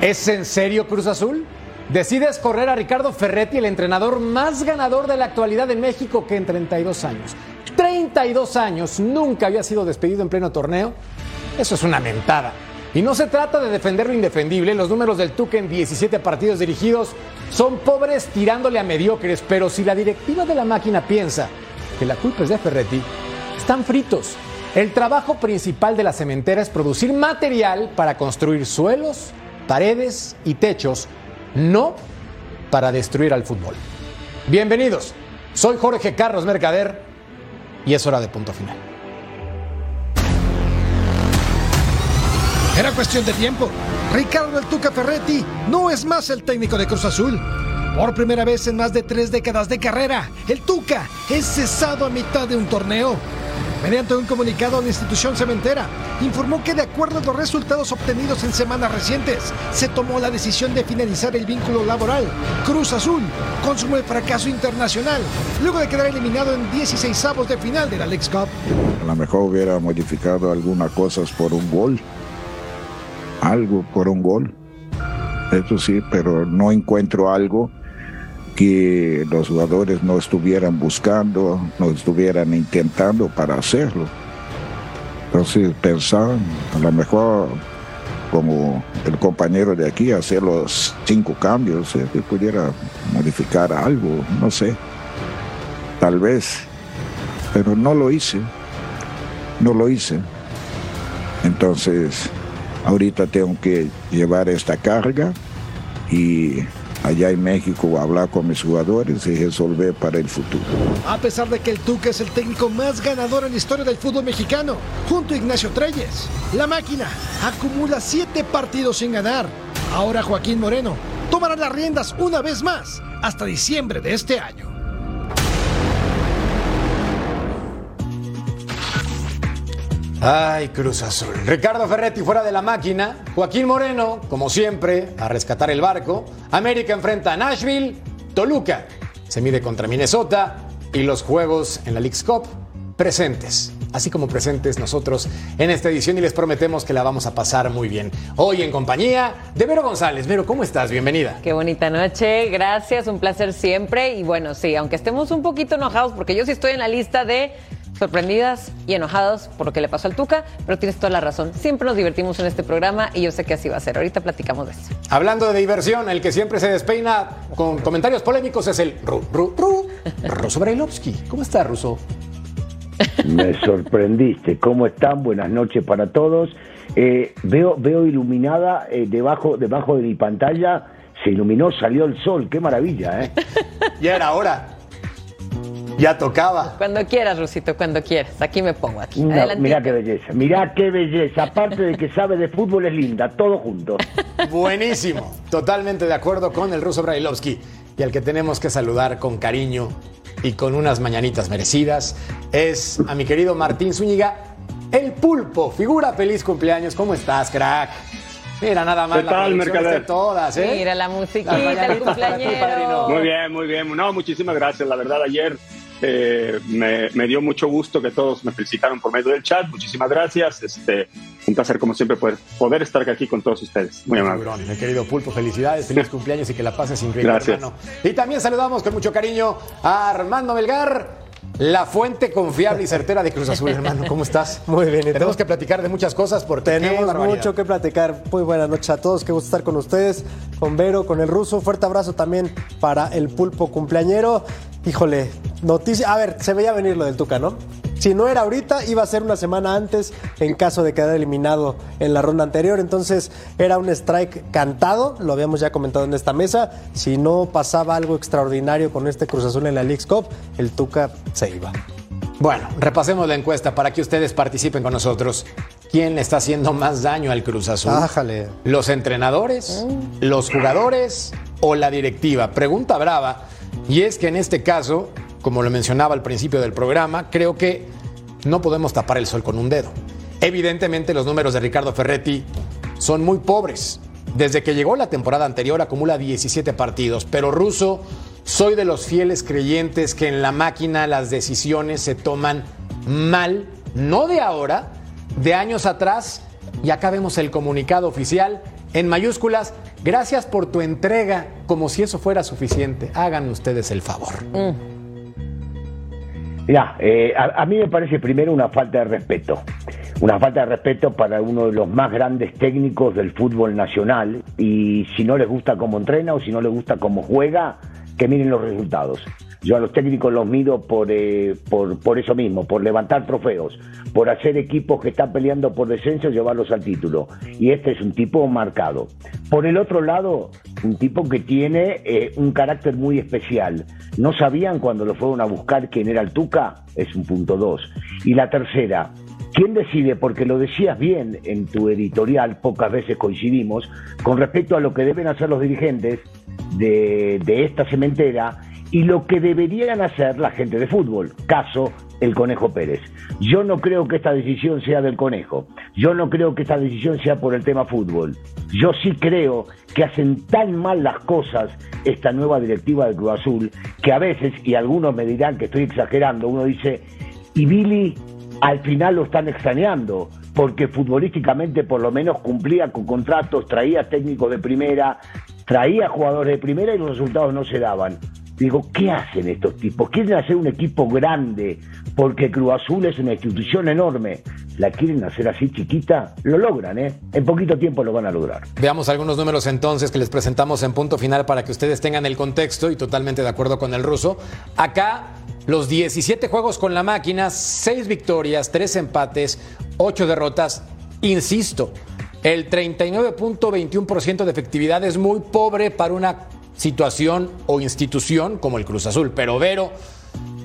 ¿Es en serio Cruz Azul? Decides correr a Ricardo Ferretti, el entrenador más ganador de la actualidad en México que en 32 años. 32 años, nunca había sido despedido en pleno torneo. Eso es una mentada. Y no se trata de defender lo indefendible, los números del Tuque en 17 partidos dirigidos son pobres tirándole a mediocres, pero si la directiva de la máquina piensa que la culpa es de Ferretti, están fritos. El trabajo principal de la cementera es producir material para construir suelos, paredes y techos, no para destruir al fútbol. Bienvenidos, soy Jorge Carlos Mercader y es hora de punto final. Era cuestión de tiempo. Ricardo El Tuca Ferretti no es más el técnico de Cruz Azul. Por primera vez en más de tres décadas de carrera, el Tuca es cesado a mitad de un torneo. Mediante un comunicado, la institución cementera informó que de acuerdo a los resultados obtenidos en semanas recientes, se tomó la decisión de finalizar el vínculo laboral. Cruz Azul consumó el fracaso internacional, luego de quedar eliminado en 16 avos de final de la Leagues Cup. A lo mejor hubiera modificado algunas cosas por un gol. Algo por un gol. Eso sí, pero no encuentro algo que los jugadores no estuvieran buscando, no estuvieran intentando para hacerlo. Entonces pensar, a lo mejor como el compañero de aquí, hacer los cinco cambios, eh, que pudiera modificar algo, no sé, tal vez, pero no lo hice, no lo hice. Entonces, ahorita tengo que llevar esta carga y allá en México hablar con mis jugadores y resolver para el futuro. A pesar de que el Tuca es el técnico más ganador en la historia del fútbol mexicano, junto a Ignacio Treyes, la máquina acumula siete partidos sin ganar. Ahora Joaquín Moreno tomará las riendas una vez más hasta diciembre de este año. Ay, Cruz Azul. Ricardo Ferretti fuera de la máquina. Joaquín Moreno, como siempre, a rescatar el barco. América enfrenta a Nashville. Toluca se mide contra Minnesota. Y los juegos en la League's Cup presentes. Así como presentes nosotros en esta edición y les prometemos que la vamos a pasar muy bien. Hoy en compañía de Vero González. Vero, ¿cómo estás? Bienvenida. Qué bonita noche, gracias, un placer siempre. Y bueno, sí, aunque estemos un poquito enojados, porque yo sí estoy en la lista de sorprendidas y enojados por lo que le pasó al Tuca, pero tienes toda la razón. Siempre nos divertimos en este programa y yo sé que así va a ser. Ahorita platicamos de eso. Hablando de diversión, el que siempre se despeina con comentarios polémicos es el Ru, Ru, Ru, Ruso Brailovsky. ¿Cómo está, Ruso? Me sorprendiste. ¿Cómo están? Buenas noches para todos. Eh, veo, veo iluminada eh, debajo, debajo de mi pantalla. Se iluminó, salió el sol. Qué maravilla, ¿eh? Ya era hora. Ya tocaba. Cuando quieras, Rusito, cuando quieras. Aquí me pongo, aquí. Adelantito. mirá qué belleza. Mirá qué belleza. Aparte de que sabe de fútbol, es linda. Todo junto. Buenísimo. Totalmente de acuerdo con el ruso Brailovsky. Y al que tenemos que saludar con cariño y con unas mañanitas merecidas es a mi querido Martín Zúñiga, el pulpo. Figura feliz cumpleaños. ¿Cómo estás, crack? Mira, nada más ¿Qué la tal, Mercader? todas, ¿eh? Mira la musiquita, el para ti, padrino. cumpleañero. Muy bien, muy bien. No, muchísimas gracias. La verdad, ayer eh, me, me dio mucho gusto que todos me felicitaron por medio del chat. Muchísimas gracias. Este, un placer, como siempre, poder, poder estar aquí con todos ustedes. Muy amable. Mi querido Pulpo, felicidades, feliz cumpleaños y que la pases increíble, Gracias. hermano. Y también saludamos con mucho cariño a Armando Melgar, la fuente confiable y certera de Cruz Azul, hermano. ¿Cómo estás? Muy bien. Tenemos que platicar de muchas cosas porque Tenemos mucho que platicar. Muy buenas noches a todos. Qué gusto estar con ustedes, con Vero, con el ruso. Fuerte abrazo también para el pulpo cumpleañero. Híjole, noticia. A ver, se veía venir lo del Tuca, ¿no? Si no era ahorita, iba a ser una semana antes en caso de quedar eliminado en la ronda anterior. Entonces era un strike cantado, lo habíamos ya comentado en esta mesa. Si no pasaba algo extraordinario con este Cruz Azul en la League's Cup, el Tuca se iba. Bueno, repasemos la encuesta para que ustedes participen con nosotros. ¿Quién le está haciendo más daño al Cruz Azul? Ájale. ¿Los entrenadores, los jugadores o la directiva? Pregunta brava. Y es que en este caso, como lo mencionaba al principio del programa, creo que no podemos tapar el sol con un dedo. Evidentemente los números de Ricardo Ferretti son muy pobres. Desde que llegó la temporada anterior acumula 17 partidos, pero Russo, soy de los fieles creyentes que en la máquina las decisiones se toman mal, no de ahora, de años atrás, y acá vemos el comunicado oficial en mayúsculas, gracias por tu entrega, como si eso fuera suficiente. Hagan ustedes el favor. Mira, eh, a mí me parece primero una falta de respeto. Una falta de respeto para uno de los más grandes técnicos del fútbol nacional. Y si no les gusta cómo entrena o si no les gusta cómo juega, que miren los resultados. Yo a los técnicos los mido por, eh, por, por eso mismo, por levantar trofeos, por hacer equipos que están peleando por descenso llevarlos al título. Y este es un tipo marcado. Por el otro lado, un tipo que tiene eh, un carácter muy especial. No sabían cuando lo fueron a buscar quién era el Tuca, es un punto dos. Y la tercera, ¿Quién decide? Porque lo decías bien en tu editorial, pocas veces coincidimos, con respecto a lo que deben hacer los dirigentes de, de, esta cementera y lo que deberían hacer la gente de fútbol. Caso el Conejo Pérez. Yo no creo que esta decisión sea del Conejo. Yo no creo que esta decisión sea por el tema fútbol. Yo sí creo que hacen tan mal las cosas esta nueva directiva de Cruz Azul que a veces, y algunos me dirán que estoy exagerando, uno dice, y Billy al final lo están extrañando, porque futbolísticamente por lo menos cumplía con contratos, traía técnicos de primera, traía jugadores de primera y los resultados no se daban. Digo, ¿qué hacen estos tipos? Quieren hacer un equipo grande, porque Cruz Azul es una institución enorme. La quieren hacer así chiquita, lo logran, ¿eh? En poquito tiempo lo van a lograr. Veamos algunos números entonces que les presentamos en punto final para que ustedes tengan el contexto y totalmente de acuerdo con el ruso. Acá los 17 juegos con la máquina, 6 victorias, 3 empates, 8 derrotas. Insisto, el 39.21% de efectividad es muy pobre para una situación o institución como el Cruz Azul. Pero Vero,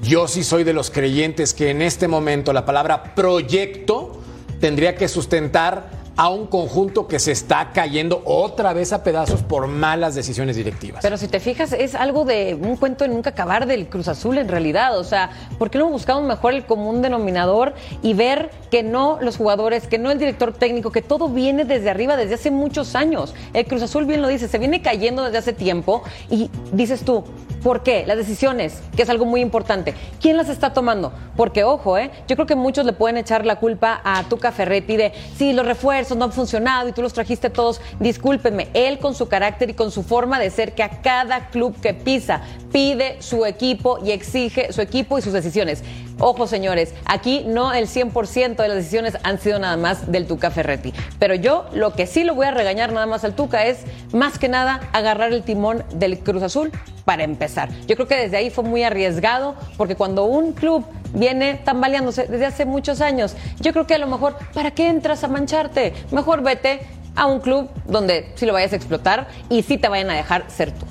yo sí soy de los creyentes que en este momento la palabra proyecto tendría que sustentar a un conjunto que se está cayendo otra vez a pedazos por malas decisiones directivas. Pero si te fijas, es algo de un cuento de nunca acabar del Cruz Azul en realidad. O sea, ¿por qué no buscamos mejor el común denominador y ver que no los jugadores, que no el director técnico, que todo viene desde arriba desde hace muchos años? El Cruz Azul bien lo dice, se viene cayendo desde hace tiempo y dices tú, ¿Por qué? Las decisiones, que es algo muy importante. ¿Quién las está tomando? Porque, ojo, ¿eh? yo creo que muchos le pueden echar la culpa a Tuca Ferretti de, sí, los refuerzos no han funcionado y tú los trajiste todos. Discúlpenme, él con su carácter y con su forma de ser, que a cada club que pisa pide su equipo y exige su equipo y sus decisiones. Ojo, señores, aquí no el 100% de las decisiones han sido nada más del Tuca Ferretti. Pero yo lo que sí lo voy a regañar nada más al Tuca es, más que nada, agarrar el timón del Cruz Azul para empezar. Yo creo que desde ahí fue muy arriesgado, porque cuando un club viene tambaleándose desde hace muchos años, yo creo que a lo mejor, ¿para qué entras a mancharte? Mejor vete a un club donde sí lo vayas a explotar y sí te vayan a dejar ser tú.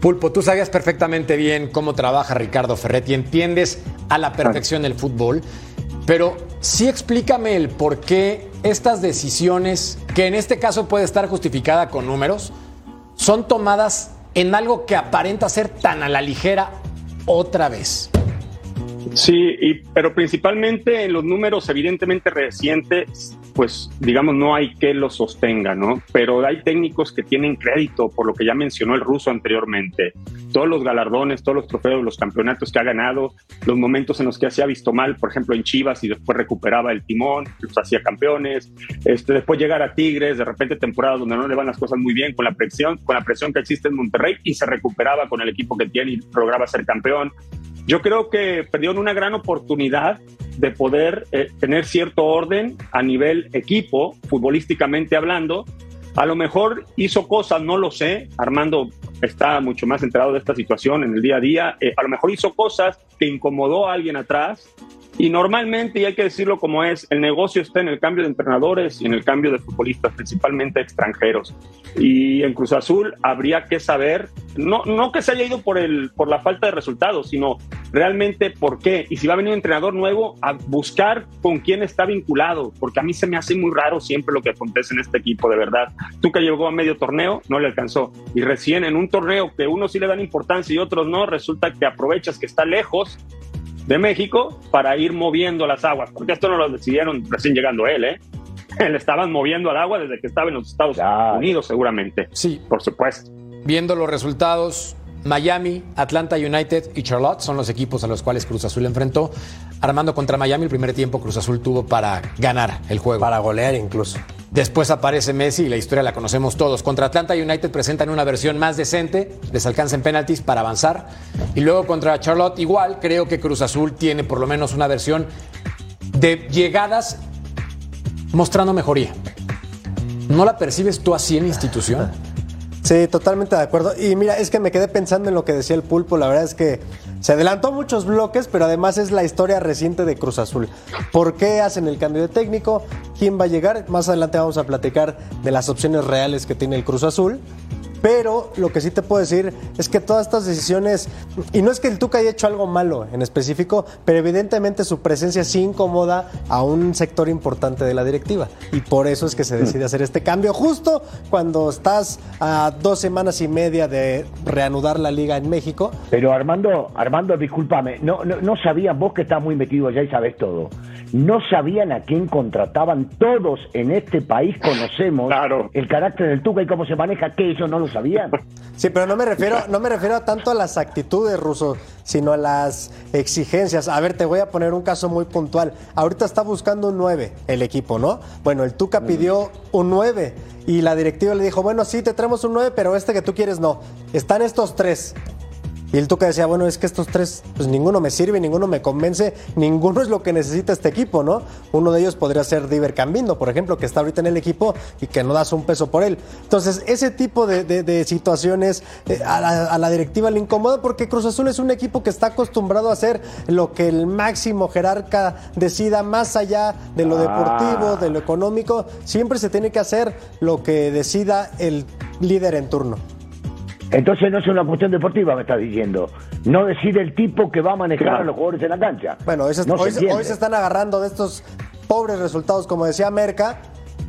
Pulpo, tú sabías perfectamente bien cómo trabaja Ricardo Ferretti, entiendes a la perfección el fútbol, pero sí explícame el por qué estas decisiones, que en este caso puede estar justificada con números, son tomadas en algo que aparenta ser tan a la ligera otra vez. Sí, pero principalmente en los números evidentemente recientes, pues digamos no hay que los sostenga, ¿no? Pero hay técnicos que tienen crédito por lo que ya mencionó el ruso anteriormente. Todos los galardones, todos los trofeos, los campeonatos que ha ganado, los momentos en los que se ha visto mal, por ejemplo en Chivas y después recuperaba el timón, los hacía campeones, este, después llegar a Tigres, de repente temporadas donde no le van las cosas muy bien con la presión, con la presión que existe en Monterrey y se recuperaba con el equipo que tiene y lograba ser campeón. Yo creo que perdieron una gran oportunidad de poder eh, tener cierto orden a nivel equipo, futbolísticamente hablando. A lo mejor hizo cosas, no lo sé. Armando está mucho más enterado de esta situación en el día a día. Eh, a lo mejor hizo cosas que incomodó a alguien atrás Y normalmente, y hay que decirlo como es, el negocio está en el cambio de entrenadores y en el cambio de futbolistas, principalmente extranjeros. Y en Cruz Azul habría que saber, no, no que se haya ido por, el, por la falta de resultados, sino realmente por qué. Y si va a venir un entrenador nuevo, a buscar con quién está vinculado, porque a mí se me hace muy raro siempre lo que acontece en este equipo, de verdad. Tú que llegó a medio torneo, no le alcanzó. Y recién en un torneo que unos sí le dan importancia y otros no, resulta que aprovechas que está lejos de México para ir moviendo las aguas, porque esto no lo decidieron recién llegando él, ¿eh? Le estaban moviendo al agua desde que estaba en los Estados Unidos, seguramente. Sí. Por supuesto. Viendo los resultados, Miami, Atlanta United y Charlotte son los equipos a los cuales Cruz Azul enfrentó. Armando contra Miami, el primer tiempo Cruz Azul tuvo para ganar el juego. Para golear incluso. Después aparece Messi y la historia la conocemos todos. Contra Atlanta United presentan una versión más decente, les alcanzan penaltis para avanzar. Y luego contra Charlotte igual, creo que Cruz Azul tiene por lo menos una versión de llegadas mostrando mejoría. ¿No la percibes tú así en institución? Sí, totalmente de acuerdo. Y mira, es que me quedé pensando en lo que decía el pulpo. La verdad es que se adelantó muchos bloques, pero además es la historia reciente de Cruz Azul. ¿Por qué hacen el cambio de técnico? ¿Quién va a llegar? Más adelante vamos a platicar de las opciones reales que tiene el Cruz Azul. Pero lo que sí te puedo decir es que todas estas decisiones, y no es que el Tuca haya hecho algo malo en específico, pero evidentemente su presencia sí incomoda a un sector importante de la directiva. Y por eso es que se decide hacer este cambio, justo cuando estás a dos semanas y media de reanudar la liga en México. Pero Armando, Armando, discúlpame, no, no, no sabías, vos que estás muy metido allá y sabes todo, no sabían a quién contrataban todos en este país, conocemos el carácter del Tuca y cómo se maneja, que ellos no lo sabían. Sí, pero no me refiero, no me refiero tanto a las actitudes, Ruso, sino a las exigencias. A ver, te voy a poner un caso muy puntual. Ahorita está buscando un 9 el equipo, ¿no? Bueno, el Tuca pidió un 9 y la directiva le dijo, bueno, sí, te traemos un 9, pero este que tú quieres no. Están estos tres. Y el Tuca decía, bueno, es que estos tres, pues ninguno me sirve, ninguno me convence, ninguno es lo que necesita este equipo, ¿no? Uno de ellos podría ser Diver Cambindo, por ejemplo, que está ahorita en el equipo y que no das un peso por él. Entonces, ese tipo de, de- de situaciones eh, a, la, a la directiva le incomoda porque Cruz Azul es un equipo que está acostumbrado a hacer lo que el máximo jerarca decida, más allá de lo deportivo, de lo económico, siempre se tiene que hacer lo que decida el líder en turno. Entonces no es una cuestión deportiva, me estás diciendo. No decide el tipo que va a manejar Claro. a los jugadores en la cancha. Bueno, hoy se, No hoy se hoy se están agarrando de estos pobres resultados, como decía Merca,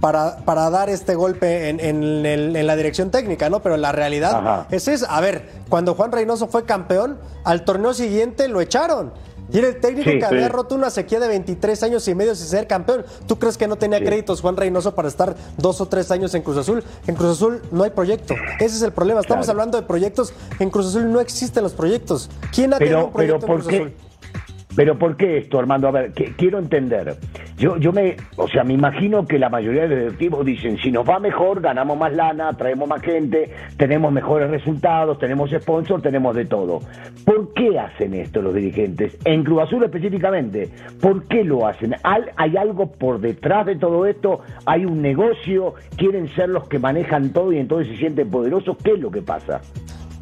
para, para dar este golpe en, en la dirección técnica, ¿no? Pero la realidad Ajá. es esa. A ver, cuando Juan Reynoso fue campeón, al torneo siguiente lo echaron. Y era el técnico Sí, que sí. había roto una sequía de 23 años y medio sin ser campeón. ¿Tú crees que no tenía créditos Juan Reynoso para estar dos o tres años en Cruz Azul? En Cruz Azul no hay proyecto. Ese es el problema. Estamos Claro. hablando de proyectos. En Cruz Azul no existen los proyectos. ¿Quién ha tenido un pero proyecto en ¿por Cruz? Azul? Pero ¿por qué esto, Armando? A ver, que- quiero entender. Yo, yo me, o sea, me imagino que la mayoría de los directivos dicen, si nos va mejor, ganamos más lana, traemos más gente, tenemos mejores resultados, tenemos sponsor, tenemos de todo. ¿Por qué hacen esto los dirigentes? En Cruz Azul específicamente, ¿por qué lo hacen? ¿Al- ¿Hay algo por detrás de todo esto? ¿Hay un negocio? ¿Quieren ser los que manejan todo y entonces se sienten poderosos? ¿Qué es lo que pasa?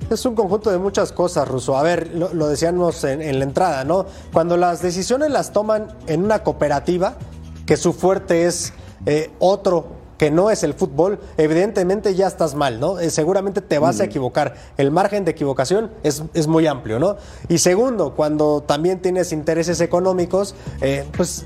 Es un conjunto de muchas cosas, Ruso. A ver, lo, lo decíamos en, en la entrada, ¿no? Cuando las decisiones las toman en una cooperativa, que su fuerte es eh, otro que no es el fútbol, evidentemente ya estás mal, ¿no? Eh, seguramente te vas a equivocar. El margen de equivocación es, es muy amplio, ¿no? Y segundo, cuando también tienes intereses económicos, eh, pues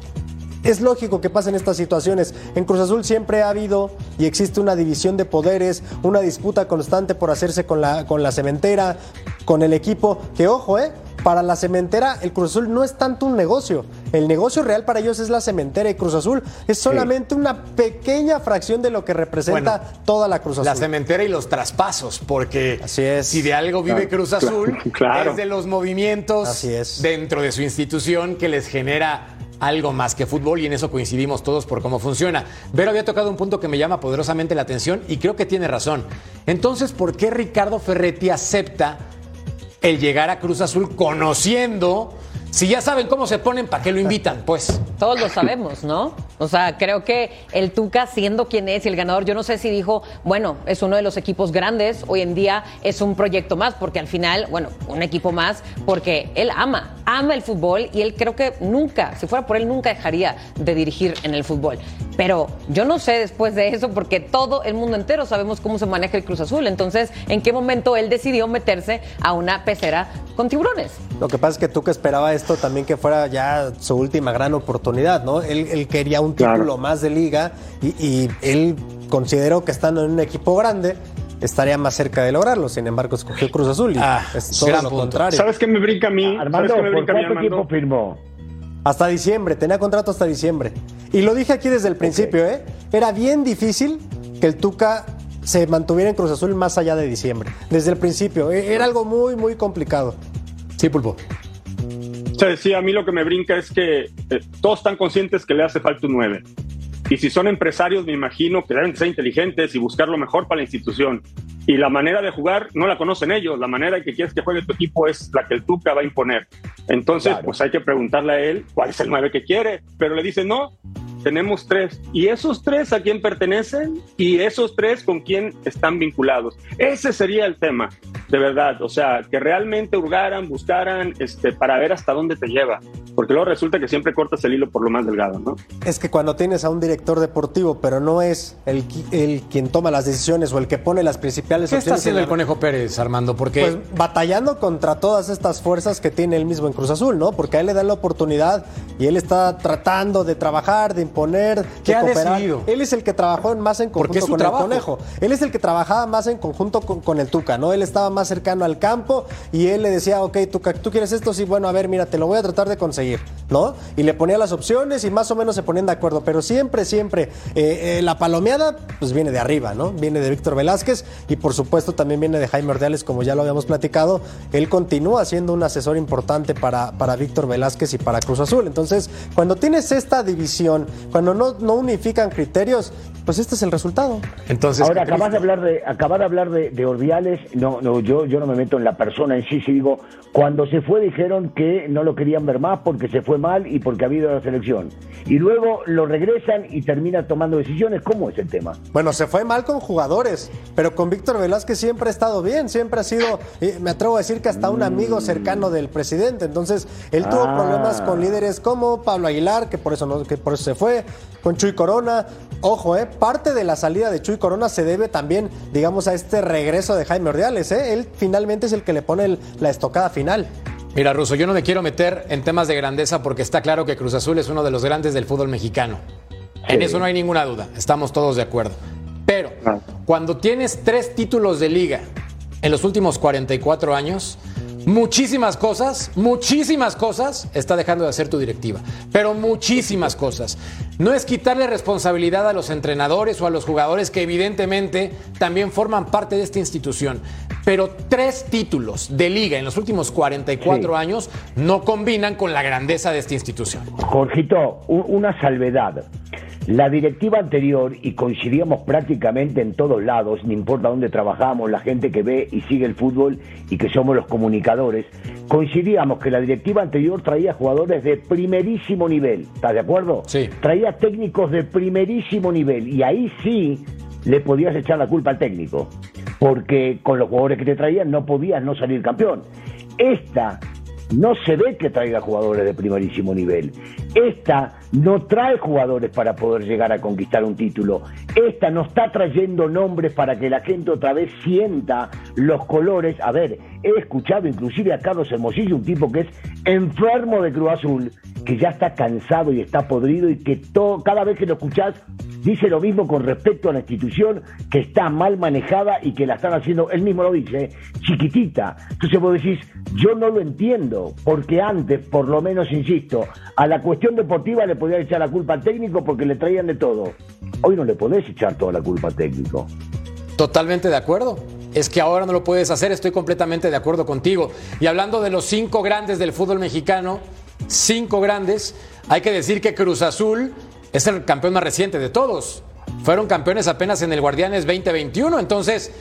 es lógico que pasen estas situaciones. En Cruz Azul siempre ha habido y existe una división de poderes, una disputa constante por hacerse con la, con la cementera, con el equipo. Que ojo, ¿eh? Para la cementera, el Cruz Azul no es tanto un negocio. El negocio real para ellos es la cementera y Cruz Azul es solamente una pequeña fracción de lo que representa Bueno, toda la Cruz Azul. La cementera y los traspasos, porque si de algo vive Claro, Cruz Azul, claro. es de los movimientos dentro de su institución que les genera algo más que fútbol y en eso coincidimos todos por cómo funciona. Vero había tocado un punto que me llama poderosamente la atención y creo que tiene razón. Entonces, ¿por qué Ricardo Ferretti acepta el llegar a Cruz Azul conociendo, si ya saben cómo se ponen, ¿para qué lo invitan? Pues Todos lo sabemos, ¿no? O sea, creo que el Tuca, siendo quien es y el ganador, yo no sé si dijo, bueno, es uno de los equipos grandes, hoy en día es un proyecto más, porque al final, bueno, un equipo más, porque él ama ama el fútbol y él creo que nunca, si fuera por él, nunca dejaría de dirigir en el fútbol. Pero yo no sé después de eso, porque todo el mundo entero sabemos cómo se maneja el Cruz Azul. Entonces, ¿en qué momento él decidió meterse a una pecera con tiburones? Lo que pasa es que que esperaba esto también que fuera ya su última gran oportunidad, ¿no? Él, él quería un título más de liga y, y él consideró que estando en un equipo grande estaría más cerca de lograrlo. Sin embargo, escogió Cruz Azul y Ah, es todo lo punto. contrario. ¿Sabes qué me brinca a mí? Armando, ¿Sabes qué me ¿por brinca a mí, cuánto Armando? tiempo firmó? Hasta diciembre, tenía contrato hasta diciembre. Y lo dije aquí desde el principio, ¿eh? Era bien difícil que el Tuca se mantuviera en Cruz Azul más allá de diciembre. Desde el principio. E- Era algo muy, muy complicado. Sí, Pulpo. Sea, sí, a mí lo que me brinca es que eh, todos están conscientes que le hace falta un 9. Y si son empresarios, me imagino que deben ser inteligentes y buscar lo mejor para la institución. Y la manera de jugar no la conocen ellos. La manera que quieres que juegue tu equipo es la que el Tuca va a imponer. Entonces, Claro. pues hay que preguntarle a él cuál es el 9 que quiere. Pero le dicen, no, tenemos tres. ¿Y esos tres a quién pertenecen? ¿Y esos tres con quién están vinculados? Ese sería el tema, de verdad. O sea, que realmente hurgaran, buscaran, este, para ver hasta dónde te lleva. Porque luego resulta que siempre cortas el hilo por lo más delgado, ¿no? Es que cuando tienes a un director deportivo, pero no es el, el quien toma las decisiones o el que pone las principales ¿Qué está opciones en haciendo la- el Conejo Pérez, Armando? Porque Pues batallando contra todas estas fuerzas que tiene él mismo en Cruz Azul, ¿no? Porque a él le dan la oportunidad y él está tratando de trabajar, de imponer, ¿Qué de ha cooperar. decidido? Él es el que trabajó más en conjunto con trabajo. el Conejo. Él es el que trabajaba más en conjunto con, con el Tuca, ¿no? Él estaba más cercano al campo y él le decía, ok, Tuca, ¿tú quieres esto? Sí, bueno, a ver, mira, te lo voy a tratar de conseguir, ¿no? Y le ponía las opciones y más o menos se ponían de acuerdo, pero siempre, siempre eh, eh, la palomeada, pues viene de arriba, ¿no? Viene de Víctor Velázquez y por supuesto también viene de Jaime Ordiales, como ya lo habíamos platicado. Él continúa siendo un asesor importante para, para Víctor Velázquez y para Cruz Azul. Entonces, cuando tienes esta división, cuando no, no unifican criterios, pues este es el resultado. entonces Ahora acabas de hablar de acabas de hablar de, de Ordiales, no, no, yo, yo no me meto en la persona en sí, si digo, cuando se fue dijeron que no lo querían ver más porque se fue mal y porque ha habido la selección. Y luego lo regresan y termina tomando decisiones, ¿cómo es el tema? Bueno, se fue mal con jugadores, pero con Víctor Velázquez siempre ha estado bien, siempre ha sido, me atrevo a decir que hasta un amigo cercano del presidente. Entonces, él tuvo Ah. problemas con líderes como Pablo Aguilar, que por eso no, que por eso se fue, con Chuy Corona. Ojo, eh, parte de la salida de Chuy Corona se debe también, digamos, a este regreso de Jaime Ordiales, eh. Él finalmente es el que le pone el- la estocada final. Mira, Russo, yo no me quiero meter en temas de grandeza porque está claro que Cruz Azul es uno de los grandes del fútbol mexicano. En eso no hay ninguna duda, estamos todos de acuerdo. Pero cuando tienes tres títulos de liga en los últimos 44 años, muchísimas cosas, muchísimas cosas está dejando de hacer tu directiva. Pero muchísimas cosas. No es quitarle responsabilidad a los entrenadores o a los jugadores que evidentemente también forman parte de esta institución. Pero tres títulos de liga en los últimos 44 Sí. años no combinan con la grandeza de esta institución. Jorgito, una salvedad. La directiva anterior, y coincidíamos prácticamente en todos lados, no importa dónde trabajamos, la gente que ve y sigue el fútbol y que somos los comunicadores, coincidíamos que la directiva anterior traía jugadores de primerísimo nivel. ¿Estás de acuerdo? Sí. Traía técnicos de primerísimo nivel y ahí sí le podías echar la culpa al técnico, porque con los jugadores que te traían no podías no salir campeón. Esta no se ve que traiga jugadores de primerísimo nivel. Esta no trae jugadores para poder llegar a conquistar un título. Esta no está trayendo nombres para que la gente otra vez sienta los colores. A ver, he escuchado inclusive a Carlos Hermosillo, un tipo que es enfermo de Cruz Azul, que ya está cansado y está podrido y que todo, cada vez que lo escuchás dice lo mismo con respecto a la institución que está mal manejada y que la están haciendo, él mismo lo dice, chiquitita. Entonces vos decís, yo no lo entiendo, porque antes, por lo menos, insisto, a la cuestión deportiva le podías echar la culpa al técnico porque le traían de todo. Hoy no le podés echar toda la culpa al técnico. Totalmente de acuerdo. Es que ahora no lo puedes hacer, estoy completamente de acuerdo contigo. Y hablando de los cinco grandes del fútbol mexicano, cinco grandes, hay que decir que Cruz Azul es el campeón más reciente de todos. Fueron campeones apenas en el Guardianes 2021, entonces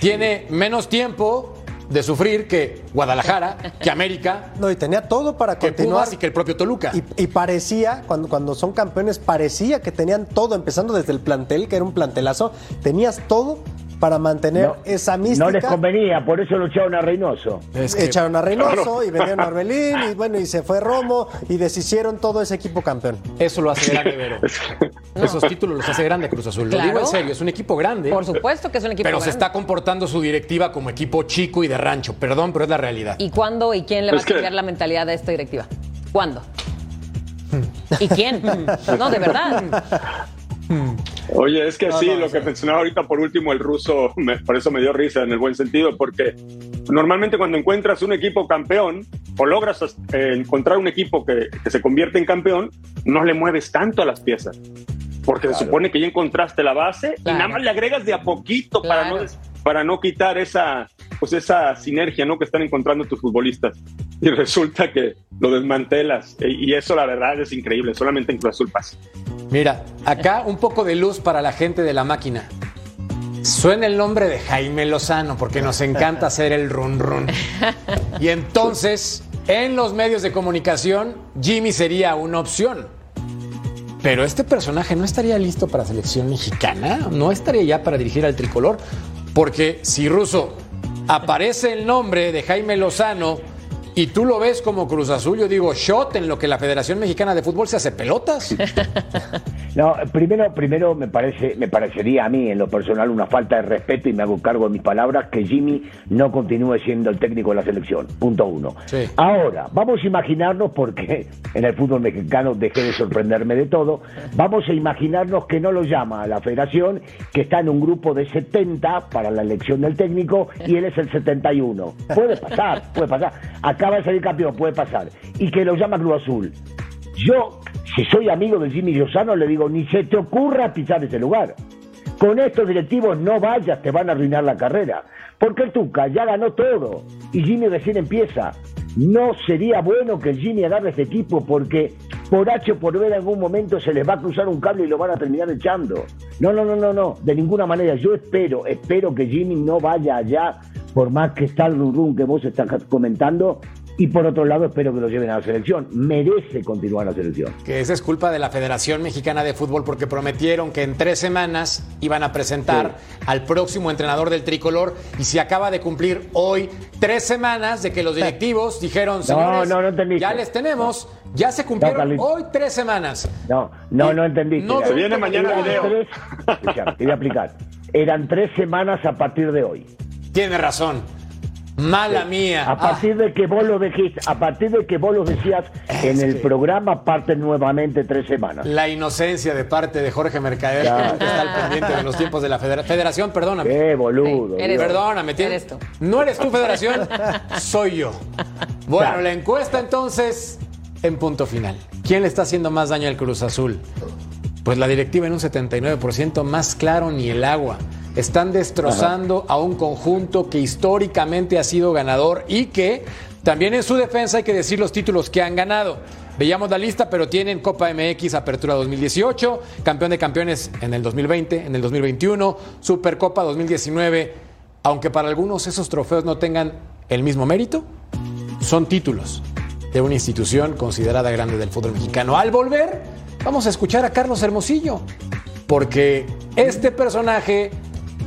tiene menos tiempo de sufrir que Guadalajara, que América, No, y tenía todo para que continuar. Pumas y que el propio Toluca. Y, y parecía, cuando, cuando son campeones, parecía que tenían todo, empezando desde el plantel, que era un plantelazo, tenías todo para mantener No, esa mística. No les convenía, por eso lo echaron a Reynoso. Echaron a Reynoso y vendieron a Orbelín y bueno, y se fue Romo y deshicieron todo ese equipo campeón. Eso lo hace grande, Vero. Esos títulos los hace grande Cruz Azul. Lo Claro. digo en serio, es un equipo grande. Por supuesto que es un equipo Pero se grande. está comportando su directiva como equipo chico y de rancho. Perdón, pero es la realidad. ¿Y cuándo y quién le va Es a que- cambiar la mentalidad de esta directiva? ¿Cuándo? ¿Y quién? No, de verdad. Oye, es que No, sí, no, lo que mencionaba ahorita por último el ruso, me- por eso me dio risa en el buen sentido, porque normalmente cuando encuentras un equipo campeón o logras eh, encontrar un equipo que, que se convierte en campeón, no le mueves tanto a las piezas. Porque se supone que ya encontraste la base y nada más le agregas de a poquito para, no, para no quitar esa, pues esa sinergia ¿no? que están encontrando tus futbolistas. Y resulta que lo desmantelas. E- Y eso la verdad es increíble. Solamente en Cruz Azul pasa. Mira, acá un poco de luz para la gente de la máquina. Suena el nombre de Jaime Lozano porque nos encanta hacer el run run. Y entonces, en los medios de comunicación, Jimmy sería una opción. Pero este personaje no estaría listo para selección mexicana, no estaría ya para dirigir al tricolor, porque si Russo aparece el nombre de Jaime Lozano y tú lo ves como Cruz Azul, yo digo shot en lo que la Federación Mexicana de Fútbol se hace pelotas. No, primero, primero me parece, me parecería a mí en lo personal una falta de respeto y me hago cargo de mis palabras que Jimmy no continúe siendo el técnico de la selección. Punto uno. Sí. Ahora, vamos a imaginarnos, porque en el fútbol mexicano dejé de sorprenderme de todo, vamos a imaginarnos que no lo llama a la federación, que está en un grupo de 70 para la elección del técnico y él es el 71. Puede pasar, puede pasar. Acaba de salir campeón, puede pasar. Y que lo llama Cruz Azul. Yo, si soy amigo de Jimmy Lozano, le digo, ni se te ocurra pisar ese lugar. Con estos directivos no vayas, te van a arruinar la carrera. Porque el Tuca ya ganó todo y Jimmy recién empieza. No sería bueno que Jimmy agarre este equipo porque por H o por B en algún momento se les va a cruzar un cable y lo van a terminar echando. No, no, no, no, no, de ninguna manera. Yo espero, espero que Jimmy no vaya allá, por más que está el run que vos estás comentando. Y por otro lado, espero que lo lleven a la selección. Merece continuar la selección. Que esa es culpa de la Federación Mexicana de Fútbol porque prometieron que en tres semanas iban a presentar al próximo entrenador del tricolor y se acaba de cumplir hoy tres semanas de que los directivos dijeron, señores, no, no entendiste. ya les tenemos, ya se cumplieron hoy tres semanas. No, no, no entendiste. No, Se viene mañana Eran video. tres- Escucha, te voy a explicar. Eran tres semanas a partir de hoy. Tiene razón. Mala mía. A partir de que vos lo dijiste, a partir de que vos lo decías en el programa, parten nuevamente tres semanas. La inocencia de parte de Jorge Mercader, Ya. que está al pendiente de los tiempos de la federa- Federación. Perdóname. Qué boludo. Sí, eres- Dios. Perdóname, ¿tienes? Eres tú. No eres tú, Federación, soy yo. Bueno, Claro. la encuesta entonces en punto final. ¿Quién le está haciendo más daño al Cruz Azul? Pues la directiva en un 79%, más claro ni el agua. Están destrozando a un conjunto que históricamente ha sido ganador y que también en su defensa hay que decir los títulos que han ganado. Veíamos la lista, pero tienen Copa MX Apertura 2018, campeón de campeones en el 2020, en el 2021, Supercopa 2019. Aunque para algunos esos trofeos no tengan el mismo mérito, son títulos de una institución considerada grande del fútbol mexicano. Al volver, vamos a escuchar a Carlos Hermosillo, porque este personaje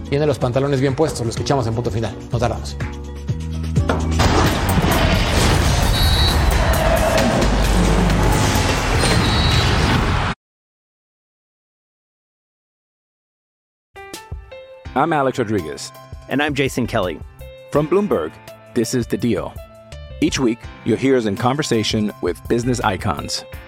tiene los pantalones bien puestos. Lo escuchamos en punto final. No tardamos. I'm Alex Rodriguez. And I'm Jason Kelly. From Bloomberg, this is The Deal. Each week, you'll hear us in conversation with business icons.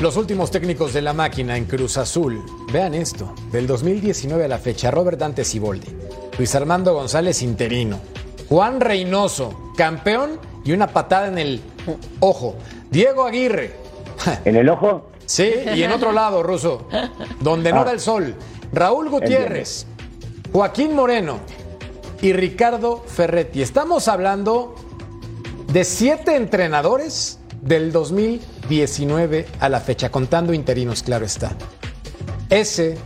Los últimos técnicos de la máquina en Cruz Azul. Vean esto. Del 2019 a la fecha, Robert Dante Siboldi, Luis Armando González interino, Juan Reynoso, campeón y una patada en el ojo. Diego Aguirre. ¿En el ojo? Sí, y en otro lado, Ruso, donde no Ah. da el sol. Raúl Gutiérrez, Joaquín Moreno, y Ricardo Ferretti. Estamos hablando de siete entrenadores del 2019 a la fecha, contando interinos, claro está. Ese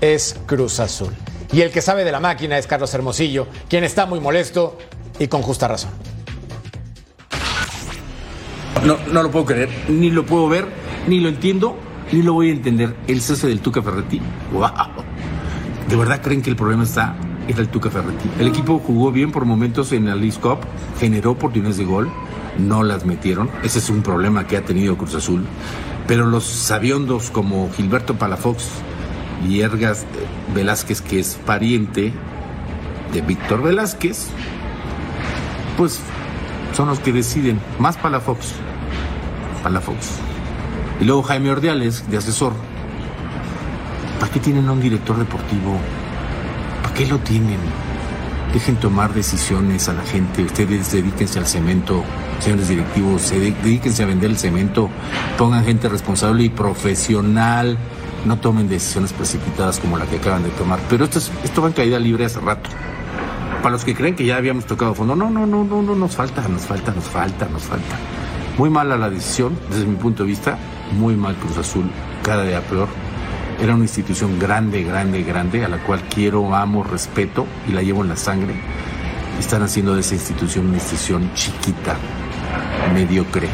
es Cruz Azul. Y el que sabe de la máquina es Carlos Hermosillo, quien está muy molesto y con justa razón. No, no lo puedo creer, ni lo puedo ver, ni lo entiendo, ni lo voy a entender. El cese del Tuca Ferretti. ¡Wow! ¿De verdad creen que el problema está en el Tuca Ferretti? El equipo jugó bien por momentos en la League Cup, generó oportunidades de gol, no las metieron. Ese es un problema que ha tenido Cruz Azul. Pero los sabiondos como Gilberto Palafox y Ergas Velázquez, que es pariente de Víctor Velázquez, pues son los que deciden. Más Palafox. Palafox. Y luego Jaime Ordiales, de asesor. ¿Para qué tienen a un director deportivo? ¿Para qué lo tienen? Dejen tomar decisiones a la gente. Ustedes dedíquense al cemento, señores directivos. Se dedíquense a vender el cemento. Pongan gente responsable y profesional. No tomen decisiones precipitadas como la que acaban de tomar. Pero esto, es, esto va en caída libre hace rato. Para los que creen que ya habíamos tocado fondo, no, no, no, no, no, nos falta, nos falta, nos falta, nos falta. Muy mala la decisión, desde mi punto de vista, muy mal Cruz Azul, cada día peor. Era una institución grande, grande, grande, a la cual quiero, amo, respeto y la llevo en la sangre. Están haciendo de esa institución una institución chiquita, mediocre.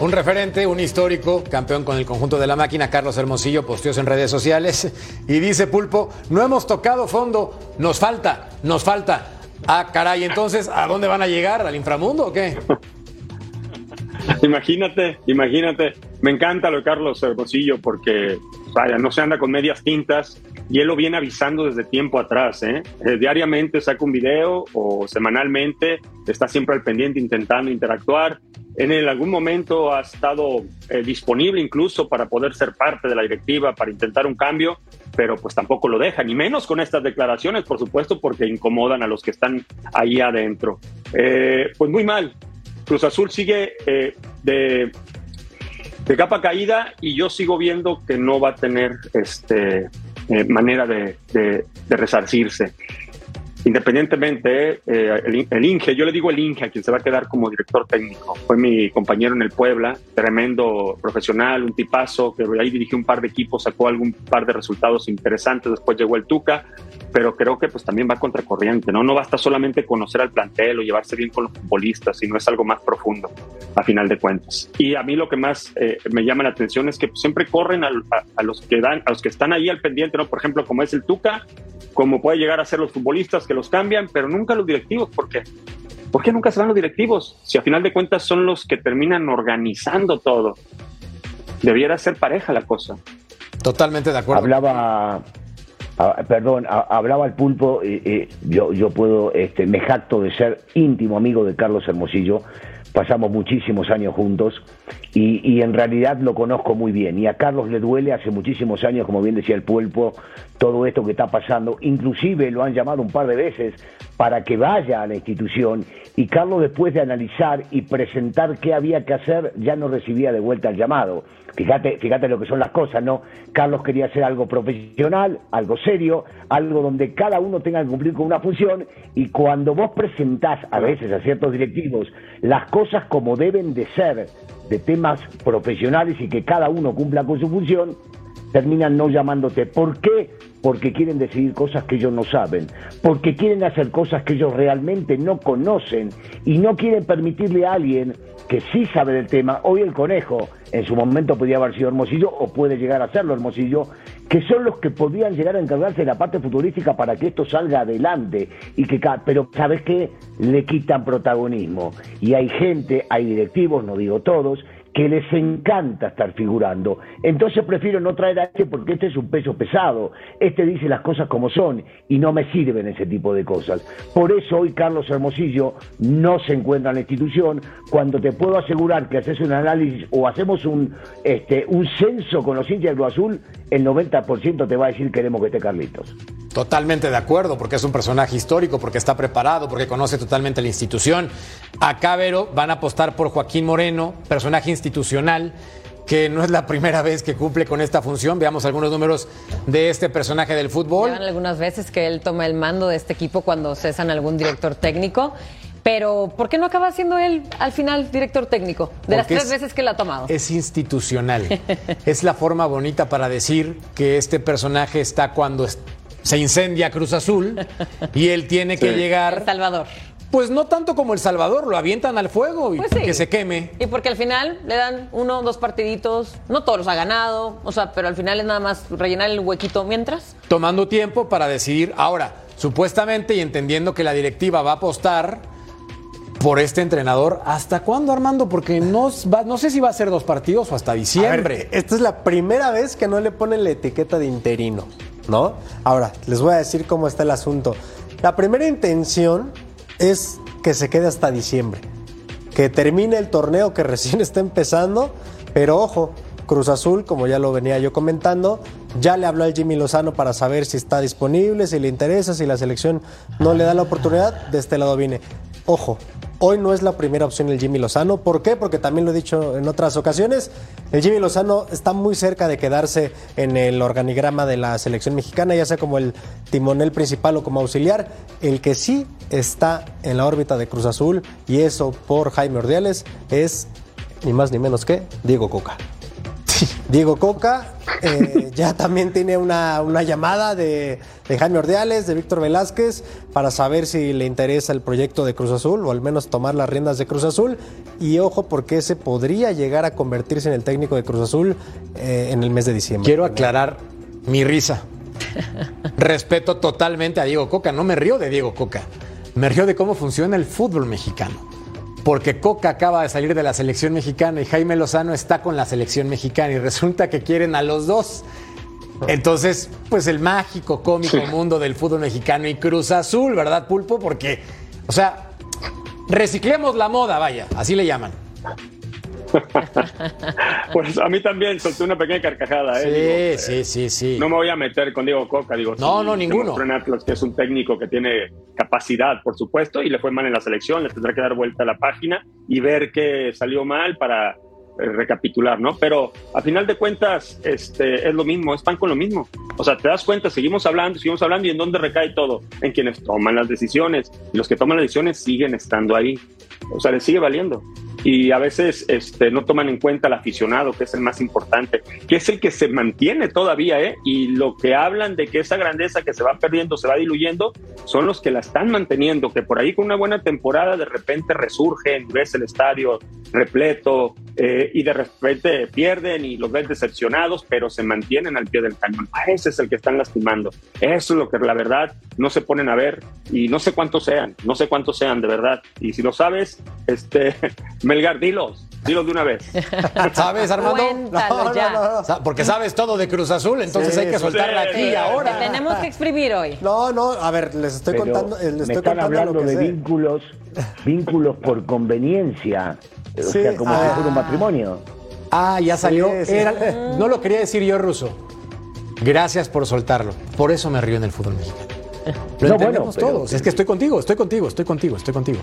Un referente, un histórico, campeón con el conjunto de la máquina, Carlos Hermosillo, posteó en redes sociales y dice Pulpo, no hemos tocado fondo, nos falta, nos falta. Ah, caray, entonces, ¿a dónde van a llegar? ¿Al inframundo o qué? Imagínate, imagínate. Me encanta lo de Carlos Hermosillo porque, vaya, no se anda con medias tintas y él lo viene avisando desde tiempo atrás. ¿eh? Eh, diariamente saca un video o semanalmente, está siempre al pendiente intentando interactuar. En algún momento ha estado eh, disponible incluso para poder ser parte de la directiva, para intentar un cambio, pero pues tampoco lo deja, ni menos con estas declaraciones, por supuesto, porque incomodan a los que están ahí adentro. pues muy mal, Cruz Azul sigue eh, de, de, capa caída y yo sigo viendo que no va a tener este, eh, manera de, de, de resarcirse. Independientemente, eh, el, Inge, yo le digo el Inge a quien se va a quedar como director técnico, fue mi compañero en el Puebla, tremendo profesional, un tipazo, que ahí dirigió un par de equipos, sacó algún par de resultados interesantes, después llegó el Tuca, pero creo que pues también va contracorriente, ¿no? No basta solamente conocer al plantel o llevarse bien con los futbolistas, sino es algo más profundo, a final de cuentas. Y a mí lo que más eh, me llama la atención es que pues, siempre corren a, a, los que dan, a los que están ahí al pendiente, ¿no? Por ejemplo, como es el Tuca, como puede llegar a ser los futbolistas que los cambian, pero nunca los directivos. ¿Por qué? ¿Por qué nunca se van los directivos? Si a final de cuentas son los que terminan organizando todo. Debiera ser pareja la cosa. Totalmente de acuerdo. Hablaba, ah, perdón, hablaba el pulpo, yo, yo puedo, este, me jacto de ser íntimo amigo de Carlos Hermosillo, pasamos muchísimos años juntos y, y, en realidad lo conozco muy bien. Y a Carlos le duele hace muchísimos años, como bien decía el pulpo, todo esto que está pasando. Inclusive lo han llamado un par de veces para que vaya a la institución y Carlos después de analizar y presentar qué había que hacer ya no recibía de vuelta el llamado. Fíjate, fíjate lo que son las cosas, ¿no? Carlos quería hacer algo profesional, algo serio, algo donde cada uno tenga que cumplir con una función y cuando vos presentás a veces a ciertos directivos las cosas como deben de ser, de temas profesionales y que cada uno cumpla con su función, terminan no llamándote. ¿Por qué? Porque quieren decidir cosas que ellos no saben, porque quieren hacer cosas que ellos realmente no conocen y no quieren permitirle a alguien que sí sabe del tema. Hoy el conejo, en su momento podía haber sido Hermosillo o puede llegar a serlo Hermosillo, que son los que podían llegar a encargarse de la parte futbolística para que esto salga adelante y que pero sabes qué le quitan protagonismo y hay gente, hay directivos, no digo todos, que les encanta estar figurando. Entonces prefiero no traer a este porque este es un peso pesado. Este dice las cosas como son y no me sirven ese tipo de cosas. Por eso hoy Carlos Hermosillo no se encuentra en la institución cuando te puedo asegurar que haces un análisis o hacemos un, este, un censo con los hinchas de Cruz Azul, el 90% te va a decir queremos que esté Carlitos. Totalmente de acuerdo, porque es un personaje histórico, porque está preparado, porque conoce totalmente la institución. A Vero van a apostar por Joaquín Moreno, personaje institucional, que no es la primera vez que cumple con esta función. Veamos algunos números de este personaje del fútbol. Llevan algunas veces que él toma el mando de este equipo cuando cesan algún director técnico. Pero, ¿por qué no acaba siendo él al final director técnico? De las tres es- veces que la ha tomado. Es institucional. es la forma bonita para decir que este personaje está cuando se incendia Cruz Azul y él tiene que Sí. llegar. El Salvador. Pues no tanto como El Salvador, lo avientan al fuego y Pues sí. que se queme. Y porque al final le dan uno, dos partiditos, no todos los ha ganado, o sea, pero al final es nada más rellenar el huequito mientras. tomando tiempo para decidir. Ahora, supuestamente y entendiendo que la directiva va a apostar por este entrenador, ¿hasta cuándo, Armando? Porque no, va- no sé si va a ser dos partidos o hasta ver, diciembre. esta es la primera vez que no le ponen la etiqueta de interino, ¿no? Ahora, les voy a decir cómo está el asunto. La primera intención es que se quede hasta diciembre, que termine el torneo que recién está empezando, pero ojo, Cruz Azul, como ya lo venía yo comentando, ya le habló al Jimmy Lozano para saber si está disponible, si le interesa, si la selección no le da la oportunidad, de este lado viene. Ojo, hoy no es la primera opción el Jimmy Lozano. ¿Por qué? Porque también lo he dicho en otras ocasiones. El Jimmy Lozano está muy cerca de quedarse en el organigrama de la selección mexicana, ya sea como el timonel principal o como auxiliar. El que sí está en la órbita de Cruz Azul, y eso por Jaime Ordiales, es ni más ni menos que Diego Coca. Diego Coca eh, ya también tiene una, una llamada de, Jaime Ordiales, de Víctor Velázquez, para saber si le interesa el proyecto de Cruz Azul o al menos tomar las riendas de Cruz Azul. Y ojo, porque ese podría llegar a convertirse en el técnico de Cruz Azul eh, en el mes de diciembre. Quiero aclarar mi risa. Respeto totalmente a Diego Coca. No me río de Diego Coca. Me río de cómo funciona el fútbol mexicano. Porque Coca acaba de salir de la selección mexicana y Jaime Lozano está con la selección mexicana y resulta que quieren a los dos. Entonces, pues el mágico, cómico mundo del fútbol mexicano y Cruz Azul, ¿verdad, Pulpo? Porque, o sea, reciclemos la moda, vaya, así le llaman. Pues a mí también solté una pequeña carcajada. ¿eh? Sí, Digo, sí, sí, sí. No me voy a meter con Diego Coca, digo. No, sí, no, ninguno. Atlas que es un técnico que tiene capacidad, por supuesto, y le fue mal en la selección, le tendrá que dar vuelta a la página y ver que salió mal para eh, recapitular, ¿no? Pero a final de cuentas, este, es lo mismo, es pan con lo mismo. O sea, te das cuenta, seguimos hablando, seguimos hablando, y en dónde recae todo, en quienes toman las decisiones, y los que toman las decisiones siguen estando ahí. O sea, les sigue valiendo y a veces este, no toman en cuenta al aficionado, que es el más importante, que es el que se mantiene todavía, ¿eh? Y lo que hablan de que esa grandeza que se va perdiendo, se va diluyendo, son los que la están manteniendo, que por ahí con una buena temporada de repente resurgen, ves el estadio repleto eh, y de repente pierden y los ves decepcionados, pero se mantienen al pie del cañón. A ese es el que están lastimando. Eso es lo que la verdad no se ponen a ver y no sé cuántos sean, no sé cuántos sean de verdad. Y si lo sabes, este, Melgar, dilos, dilos de una vez. ¿Sabes, Armando? Cuéntalo ya. Sa- Porque sabes todo de Cruz Azul, entonces Sí, hay que soltarla sí, aquí sí. ahora. Te tenemos que exprimir hoy. No, no, a ver, les estoy Pero contando, eh, les me estoy están contando hablando lo que de sé. vínculos, vínculos por conveniencia, o sea, como ah. si fuera un matrimonio. Ah, ya salió. Sí, sí. Era- no lo quería decir yo, Ruso. Gracias por soltarlo. Por eso me río en el fútbol mexicano. Lo No, entendemos bueno, pero- todos. Es que estoy contigo, estoy contigo, estoy contigo, estoy contigo.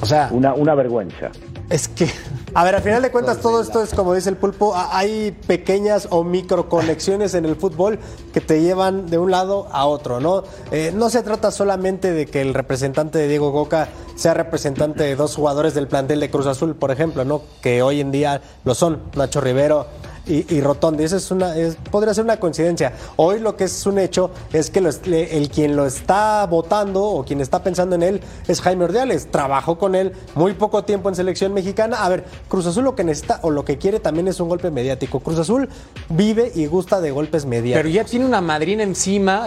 O sea, Una, una vergüenza. es que A ver, al final de cuentas todo esto es como dice el pulpo, hay pequeñas o micro conexiones en el fútbol que te llevan de un lado a otro, ¿no? Eh, no se trata solamente de que el representante de Diego Coca sea representante de dos jugadores del plantel de Cruz Azul, por ejemplo, ¿no? Que hoy en día lo son, Nacho Rivero y, y. Esa es una, es- podría ser una coincidencia. Hoy lo que es un hecho es que lo el quien lo está votando o quien está pensando en él es Jaime Ordiales. Trabajó con él muy poco tiempo en selección mexicana. A ver, Cruz Azul lo que necesita o lo que quiere también es un golpe mediático. Cruz Azul vive y gusta de golpes mediáticos. Pero ya tiene una madrina encima.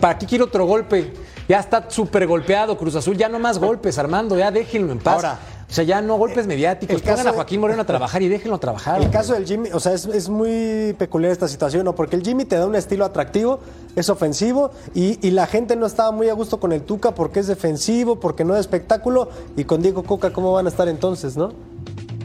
¿Para qué quiere otro golpe? Ya está súper golpeado Cruz Azul. Ya no más golpes, Armando. Ya déjenlo en paz. Ahora, o sea, ya no golpes mediáticos. el caso Pongan a Joaquín Moreno a trabajar y déjenlo trabajar. El caso del Jimmy, o sea, es, es muy peculiar esta situación, ¿no? Porque el Jimmy te da un estilo atractivo, es ofensivo y, y la gente no estaba muy a gusto con el Tuca porque es defensivo, porque no es espectáculo. Y con Diego Coca, ¿cómo van a estar entonces, no?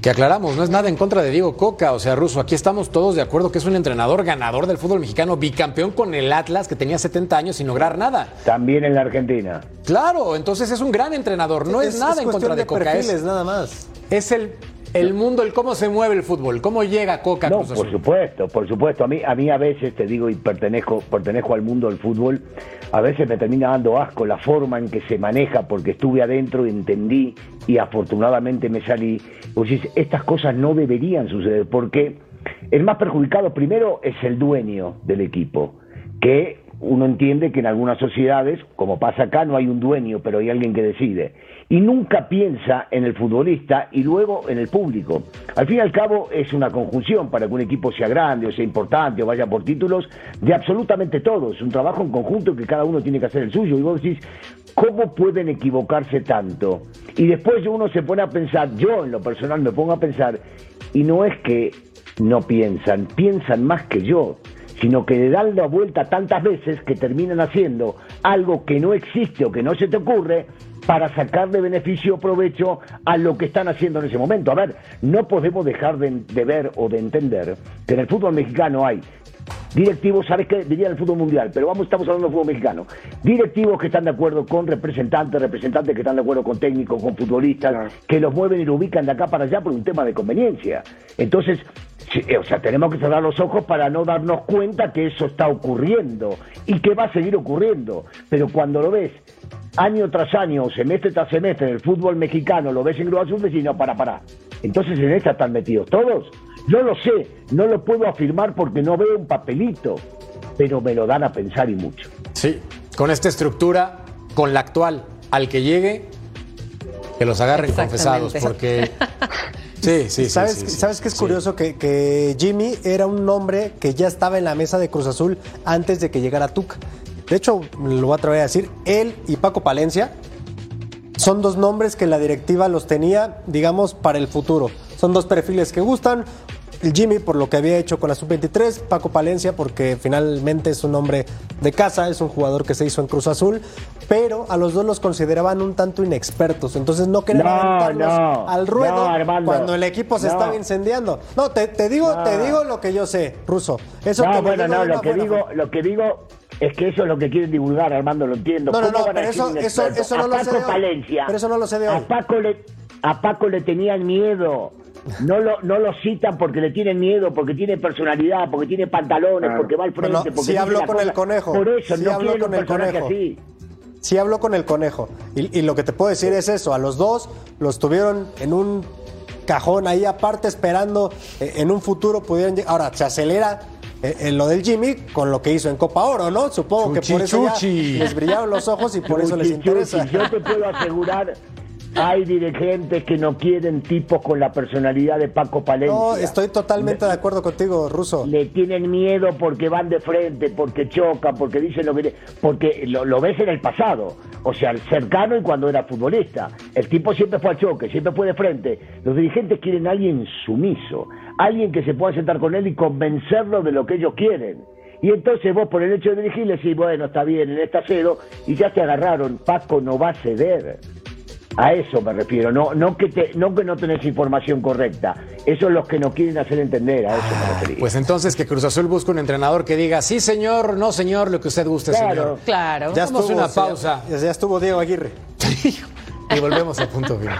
Que aclaramos, no es nada en contra de Diego Coca, o sea, Ruso, aquí estamos todos de acuerdo que es un entrenador ganador del fútbol mexicano, bicampeón con el Atlas, que tenía 70 años sin lograr nada. También en la Argentina. Claro, entonces es un gran entrenador, no es, nada en contra de, Coca, es, nada más. es el el mundo, el cómo se mueve el fútbol, cómo llega Coca No, Cruz Azul. por supuesto, por supuesto. A mí, a mí a veces, te digo, y pertenezco, pertenezco al mundo del fútbol, a veces me termina dando asco la forma en que se maneja, porque estuve adentro y entendí, y afortunadamente me salí. Decís, estas cosas no deberían suceder, porque el más perjudicado primero es el dueño del equipo, que uno entiende que en algunas sociedades, como pasa acá, no hay un dueño, pero hay alguien que decide. Y nunca piensa en el futbolista y luego en el público. Al fin y al cabo es una conjunción para que un equipo sea grande o sea importante o vaya por títulos de absolutamente todo. Es un trabajo en conjunto que cada uno tiene que hacer el suyo. Y vos decís, ¿cómo pueden equivocarse tanto? Y después uno se pone a pensar, yo en lo personal me pongo a pensar, y no es que no piensan, piensan más que yo sino que le dan la vuelta tantas veces que terminan haciendo algo que no existe o que no se te ocurre para sacarle beneficio o provecho a lo que están haciendo en ese momento. A ver, no podemos dejar de, de ver o de entender que en el fútbol mexicano hay directivos, ¿sabes qué? Diría el fútbol mundial, pero vamos, estamos hablando del fútbol mexicano. Directivos que están de acuerdo con representantes, representantes que están de acuerdo con técnicos, con futbolistas, que los mueven y lo ubican de acá para allá por un tema de conveniencia. Entonces, o sea, tenemos que cerrar los ojos para no darnos cuenta que eso está ocurriendo y que va a seguir ocurriendo. Pero cuando lo ves año tras año, semestre tras semestre, en el fútbol mexicano, lo ves en Cruz Azul, decís, no, para, para. Entonces en esta están metidos todos. No lo sé, no lo puedo afirmar porque no veo un papelito, pero me lo dan a pensar y mucho. Sí, con esta estructura, con la actual, al que llegue, que los agarren confesados, porque... Sí, sí, sí. ¿Sabes, sí, sí, ¿sabes qué es sí. curioso? Que, que Jimmy era un nombre que ya estaba en la mesa de Cruz Azul antes de que llegara Tuca. De hecho, lo voy a atrever a decir, él y Paco Palencia son dos nombres que la directiva los tenía, digamos, para el futuro. Son dos perfiles que gustan. El Jimmy por lo que había hecho con la sub-23, Paco Palencia porque finalmente es un hombre de casa, es un jugador que se hizo en Cruz Azul, pero a los dos los consideraban un tanto inexpertos, entonces no querían No, aventarlos no, al ruedo no, cuando el equipo se estaba incendiando. No, te, te digo, te digo lo que yo sé, Ruso. Eso lo bueno, no, lo que buena digo, lo que digo es que eso es lo que quieren divulgar, Armando, lo entiendo. No, no, ¿Cómo no, pero eso- eso- eso no a lo sé Paco de hoy. Palencia, Pero eso no lo sé de hoy. A Paco le, a Paco le tenían miedo. No lo, no lo citan porque le tienen miedo, porque tiene personalidad, porque tiene pantalones, porque va al frente. Bueno, porque sí habló con cosa. el conejo. Por eso, Sí no habló con el conejo. así. Sí habló con el conejo. Y, y lo que te puedo decir es eso, a los dos los tuvieron en un cajón ahí aparte esperando eh, en un futuro pudieran llegar. Ahora, se acelera eh, en lo del Jimmy con lo que hizo en Copa Oro, ¿no? Supongo que por eso ya les brillaron los ojos y por eso les interesa. chuchi, Yo te puedo asegurar, hay dirigentes que no quieren tipos con la personalidad de Paco Palencia. No, estoy totalmente de acuerdo contigo, Ruso. Le tienen miedo porque van de frente, porque chocan, porque dicen lo que... Porque lo, lo ves en el pasado, o sea, cercano y cuando era futbolista. El tipo siempre fue al choque, siempre fue de frente. Los dirigentes quieren a alguien sumiso, alguien que se pueda sentar con él y convencerlo de lo que ellos quieren. Y entonces vos por el hecho de dirigir le decís, bueno, está bien, en esta cedo, y ya te agarraron, Paco no va a ceder. A eso me refiero, no, no, que te, no que no tenés información correcta. Eso es los que no quieren hacer entender, a eso me refería. Pues entonces que Cruz Azul busque un entrenador que diga, sí señor, no señor, lo que usted guste, Claro. señor. Claro. Ya estuvo, una pausa. Ya, ya estuvo Diego Aguirre. Y volvemos a punto final.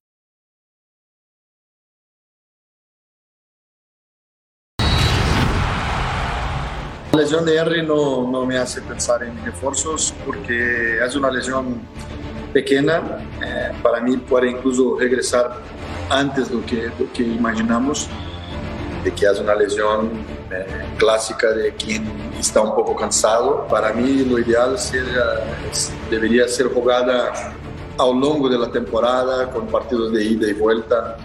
La lesión de Henry no, no me hace pensar en refuerzos porque es una lesión pequeña. eh, para mí puede incluso regresar antes de lo que, lo que imaginamos, de que es una lesión eh, clásica de quien está un poco cansado. Para mí lo ideal sería, debería ser jugada a lo largo de la temporada con partidos de ida y vuelta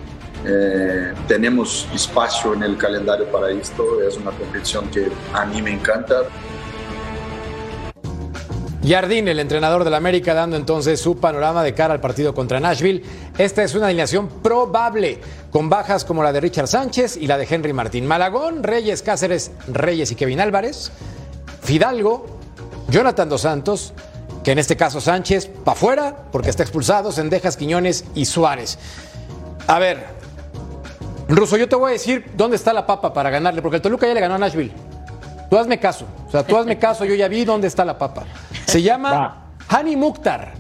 Eh, tenemos espacio en el calendario para esto, es una competición que a mí me encanta. Jardín, el entrenador del América, dando entonces su panorama de cara al partido contra Nashville. Esta es una alineación probable, con bajas como la de Richard Sánchez y la de Henry Martín. Malagón, Reyes, Cáceres, Reyes y Kevin Álvarez. Fidalgo, Jonathan Dos Santos, que en este caso Sánchez, para afuera, porque está expulsado, Sendejas, Quiñones y Suárez. A ver, Ruso, yo te voy a decir dónde está la papa para ganarle, porque el Toluca ya le ganó a Nashville. Tú hazme caso. O sea, tú hazme caso, yo ya vi dónde está la papa. Se llama Hani Mukhtar.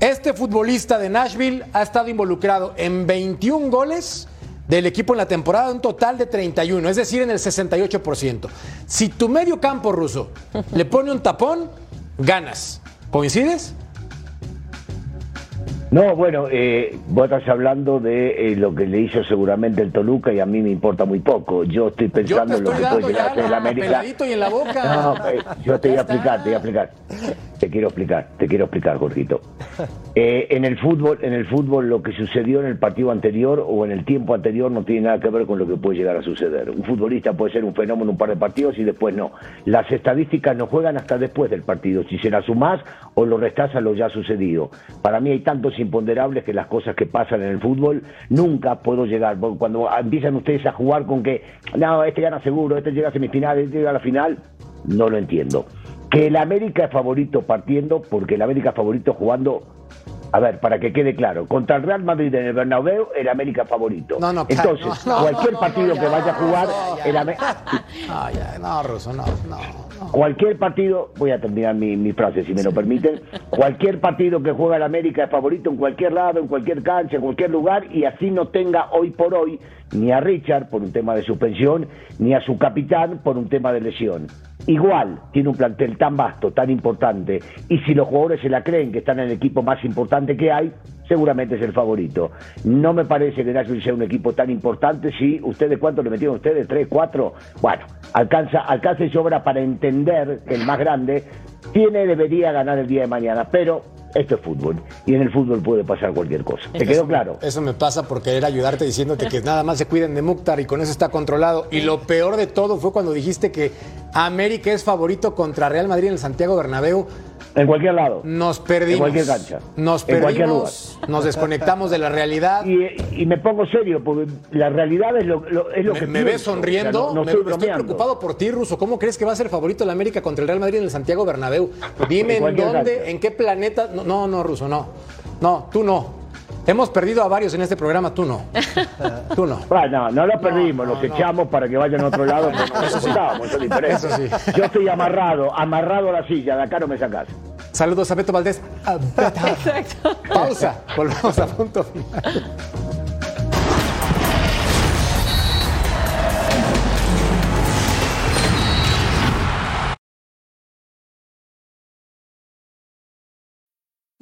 Este futbolista de Nashville ha estado involucrado en 21 goles del equipo en la temporada, un total de 31, es decir, en el 68%. Si tu medio campo ruso le pone un tapón, ganas. ¿Coincides? No, bueno, eh, vos estás hablando de eh, lo que le hizo seguramente el Toluca y a mí me importa muy poco. Yo estoy pensando en lo que puede llegar a hacer el América. y en la boca. No, eh, yo te voy a explicar, te voy a explicar. Te quiero explicar, te quiero explicar, Jorgito. Eh, en el fútbol, en el fútbol lo que sucedió en el partido anterior o en el tiempo anterior no tiene nada que ver con lo que puede llegar a suceder. Un futbolista puede ser un fenómeno un par de partidos y después no. Las estadísticas no juegan hasta después del partido, si se las sumás o lo restás a lo ya sucedido. Para mí hay tantos imponderables que las cosas que pasan en el fútbol nunca puedo llegar. Cuando empiezan ustedes a jugar con que, no, este gana seguro, este llega a semifinal, este llega a la final, no lo entiendo. Que el América es favorito partiendo, porque el América es favorito jugando a ver, para que quede claro, contra el Real Madrid en el Bernabéu, el América es favorito. No, no, Entonces, no, cualquier partido que ya, vaya a jugar, el Ame- No, ya, no, Ruso, no, no. Cualquier partido, voy a terminar mi, mi frase si me lo permiten, cualquier partido que juega el América es favorito en cualquier lado, en cualquier cancha, en cualquier lugar, y así no tenga hoy por hoy ni a Richard por un tema de suspensión, ni a su capitán por un tema de lesión. Igual tiene un plantel tan vasto, tan importante, y si los jugadores se la creen que están en el equipo más importante que hay, seguramente es el favorito. No me parece que Nashville sea un equipo tan importante. Si ustedes, ¿cuánto le metieron ustedes? ¿Tres, cuatro? Bueno, alcanza, alcanza y sobra para entender que el más grande tiene, debería ganar el día de mañana, pero esto es fútbol y en el fútbol puede pasar cualquier cosa. ¿Te quedó claro? Eso me pasa por querer ayudarte diciéndote que nada más se cuiden de Mukhtar y con eso está controlado. Y lo peor de todo fue cuando dijiste que América es favorito contra Real Madrid en el Santiago Bernabéu. En cualquier lado. Nos perdimos. En cualquier cancha. Nos En cualquier perdimos. Nos desconectamos de la realidad. Y, y me pongo serio, porque la realidad es lo, lo- es lo me, que me ves pienso. sonriendo, O sea, no- no me- estoy preocupado por ti, Ruso. ¿Cómo crees que va a ser favorito el América contra el Real Madrid en el Santiago Bernabéu? Dime En dónde, cancha. en qué planeta. No, no, no, Ruso, no. No, tú no. Hemos perdido a varios en este programa, tú no. Tú no. Bueno, no los perdimos, los echamos para que vayan a otro lado, pero no eso es diferente. Eso sí. Yo estoy amarrado, amarrado a la silla, de acá no me sacás. Saludos a Beto Valdés. A. Pausa. Volvemos a punto final.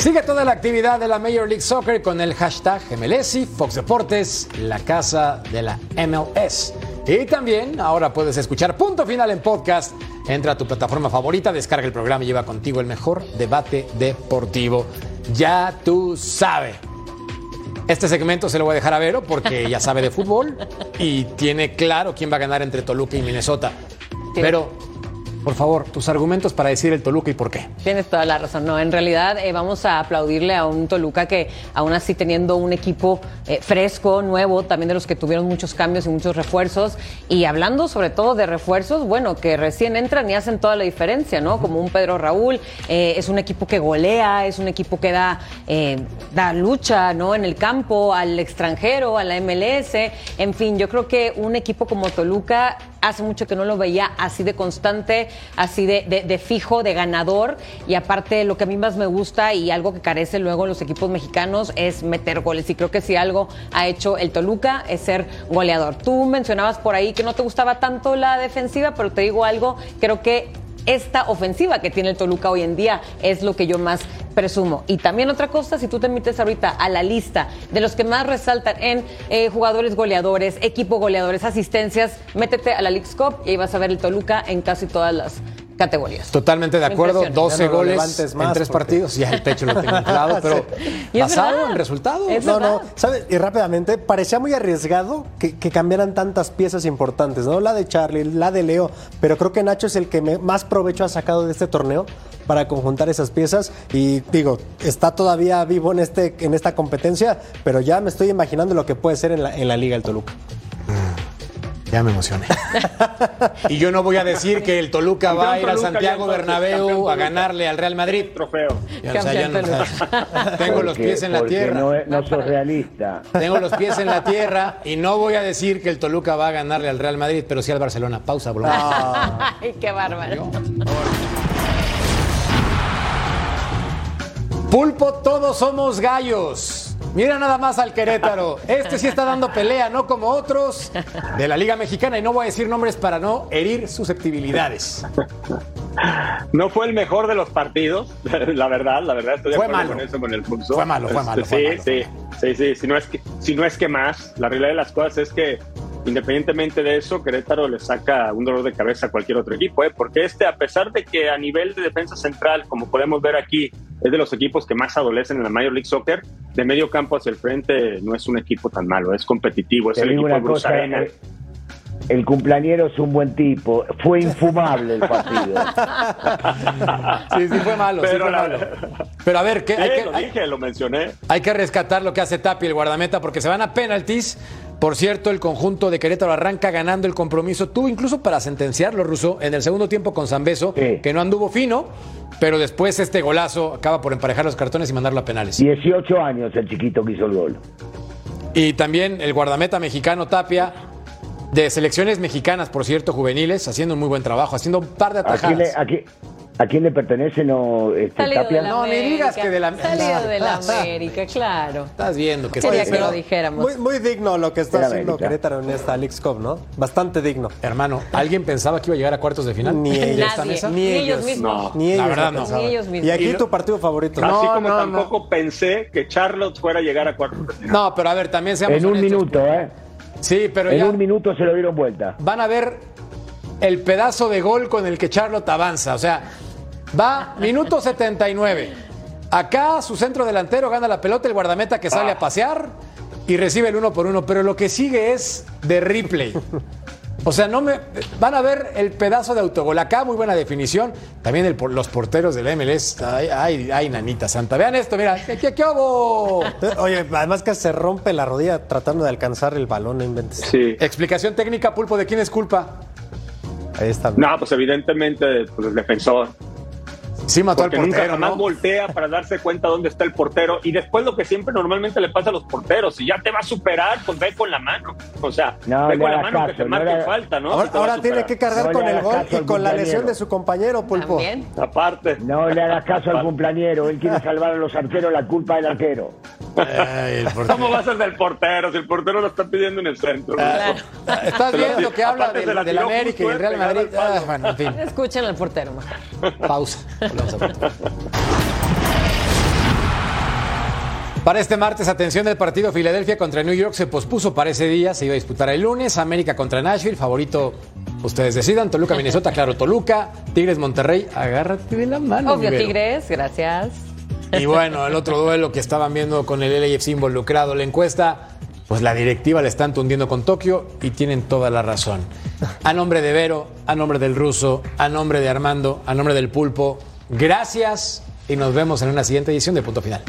Sigue toda la actividad de la Major League Soccer con el hashtag MLSI, Fox Deportes, la casa de la MLS. Y también ahora puedes escuchar Punto Final en podcast. Entra a tu plataforma favorita, descarga el programa y lleva contigo el mejor debate deportivo. Ya tú sabes. Este segmento se lo voy a dejar a Vero porque ya sabe de fútbol y tiene claro quién va a ganar entre Toluca y Minnesota. Pero, por favor, tus argumentos para decir el Toluca y por qué. Tienes toda la razón. No, en realidad eh, vamos a aplaudirle a un Toluca que, aún así teniendo un equipo eh, fresco, nuevo, también de los que tuvieron muchos cambios y muchos refuerzos. Y hablando sobre todo de refuerzos, bueno, que recién entran y hacen toda la diferencia, ¿no? Como un Pedro Raúl, eh, es un equipo que golea, es un equipo que da, da lucha, ¿no? En el campo, al extranjero, a la MLS. En fin, yo creo que un equipo como Toluca hace mucho que no lo veía así de constante, así de, fijo, de ganador. Y aparte, lo que a mí más me gusta y algo que carece luego en los equipos mexicanos es meter goles. Y creo que si algo ha hecho el Toluca es ser goleador. Tú mencionabas por ahí que no te gustaba tanto la defensiva, pero te digo algo, creo que esta ofensiva que tiene el Toluca hoy en día es lo que yo más presumo. Y también otra cosa, si tú te metes ahorita a la lista de los que más resaltan en eh, jugadores goleadores, equipo goleadores, asistencias, métete a la League's Cup y ahí vas a ver el Toluca en casi todas las categorías. Totalmente de acuerdo, impresiona. 12 Ya no lo goles levantes en más, tres porque- partidos, ya el techo lo tengo inflado, pero es basado en resultados. no, no, ¿sabes? Y rápidamente, parecía muy arriesgado que, que cambiaran tantas piezas importantes, ¿no? La de Charlie, la de Leo, pero creo que Nacho es el que me- más provecho ha sacado de este torneo para conjuntar esas piezas y digo, está todavía vivo en, este, en esta competencia, pero ya me estoy imaginando lo que puede ser en la, en la Liga el Toluca. Ya me emocioné. y yo no voy a decir que el Toluca va a ir Toluca, Santiago Bernabéu a ganarle al Real Madrid. Trofeo. Ya, o sea, ya no- tengo los pies en la tierra. No, no sos realista. Tengo los pies en la tierra y no voy a decir que el Toluca va a ganarle al Real Madrid, pero sí al Barcelona. Pausa, volvemos. Ay, qué bárbaro. Pulpo, todos somos gallos. Mira nada más al Querétaro. Este sí está dando pelea, no como otros de la Liga Mexicana. Y no voy a decir nombres para no herir susceptibilidades. No fue el mejor de los partidos, la verdad, la verdad estoy de Fue acuerdo malo. con eso, con el pulso. Fue malo, fue malo, Sí, fue malo. sí, sí, sí, si no es que, si no es que más, la realidad de las cosas es que independientemente de eso, Querétaro le saca un dolor de cabeza a cualquier otro equipo, ¿eh? porque este, a pesar de que a nivel de defensa central, como podemos ver aquí, es de los equipos que más adolecen en la Major League Soccer, de medio campo hacia el frente no es un equipo tan malo, es competitivo, es Te el equipo de una Bruce cosa, Arena. eh, el cumpleañero es un buen tipo. Fue infumable el partido. Sí, sí fue malo, sí Pero fue la- malo. Pero a ver, ¿qué, Sí, hay, que, lo hay- dije, lo mencioné. hay que rescatar lo que hace Tapi, el guardameta, porque se van a penaltis. Por cierto, el conjunto de Querétaro arranca ganando el compromiso. Tuvo incluso para sentenciarlo, Russo, en el segundo tiempo con Zambeso, que no anduvo fino, pero después este golazo acaba por emparejar los cartones y mandarlo a penales. 18 años el chiquito que hizo el gol. Y también el guardameta mexicano Tapia, de selecciones mexicanas, por cierto, juveniles, haciendo un muy buen trabajo, haciendo un par de ¿A quién, atajadas. le, a quién- a quién le pertenece no, este, Salido Tapia? de la No, ni digas América. que de la- Salido de la. América, claro. Estás viendo que Quería está que lo pero- dijéramos. Muy, muy digno lo que está haciendo América. Querétaro en esta League's Cup, ¿no? Bastante digno. Hermano, ¿alguien pensaba que iba a llegar a cuartos de final? Ni ¿De ellos. esta Nadie. mesa? Ni ellos mismos. No, Ni ellos la verdad no. Ni ellos mismos. Y aquí tu partido favorito. Así No, como no, tampoco pensé que Charlotte fuera a llegar a cuartos de final. No, pero a ver, también seamos En un honestos. minuto, ¿eh? Sí, pero en ya un minuto se lo dieron vuelta. van a ver el pedazo de gol con el que Charlotte avanza. O sea, va minuto 79. Acá su centro delantero gana la pelota, el guardameta que sale a pasear y recibe el uno por uno. Pero lo que sigue es de replay. O sea, no me van a ver el pedazo de autogol. Acá muy buena definición. También el los porteros del MLS. Ay, ay, ay, nanita santa. Vean esto, mira. ¿Qué, qué? Oye, además que se rompe la rodilla tratando de alcanzar el balón, no inventes. Sí. Explicación técnica, Pulpo, ¿de quién es culpa? Ahí está. No, pues evidentemente pues, el defensor. Sí mató Porque al nunca jamás ¿no? voltea para darse cuenta dónde está el portero. Y después lo que siempre normalmente le pasa a los porteros, si ya te va a superar, pues ve con la mano. O sea, No ve le con la hagas mano que caso, te no marque le- falta, ¿no? Ahora, Si te tiene que cargar No con el gol y con la lesión de su compañero, Pulpo. También. Aparte. No le hagas caso al cumpleañero. Él quiere salvar a los arqueros, la culpa del arquero. Ay. ¿Cómo va a ser del portero si el portero lo está pidiendo en el centro? Estás viendo que habla del, del tiró América y justo, el Real Madrid. Ah, bueno, en fin. Escuchen al portero mejor. Pausa. Para este martes, atención del partido Filadelfia contra New York se pospuso para ese día, se iba a disputar el lunes, América contra Nashville, favorito ustedes decidan, Toluca, Minnesota, claro, Toluca, Tigres, Monterrey, agárrate de la mano. Obvio. Tigres, gracias. Y bueno, el otro duelo que estaban viendo con el LAFC involucrado, la encuesta, pues la directiva le están tundiendo con Tokio y tienen toda la razón. A nombre de Vero, a nombre del ruso, a nombre de Armando, a nombre del pulpo, gracias y nos vemos en una siguiente edición de Punto Final.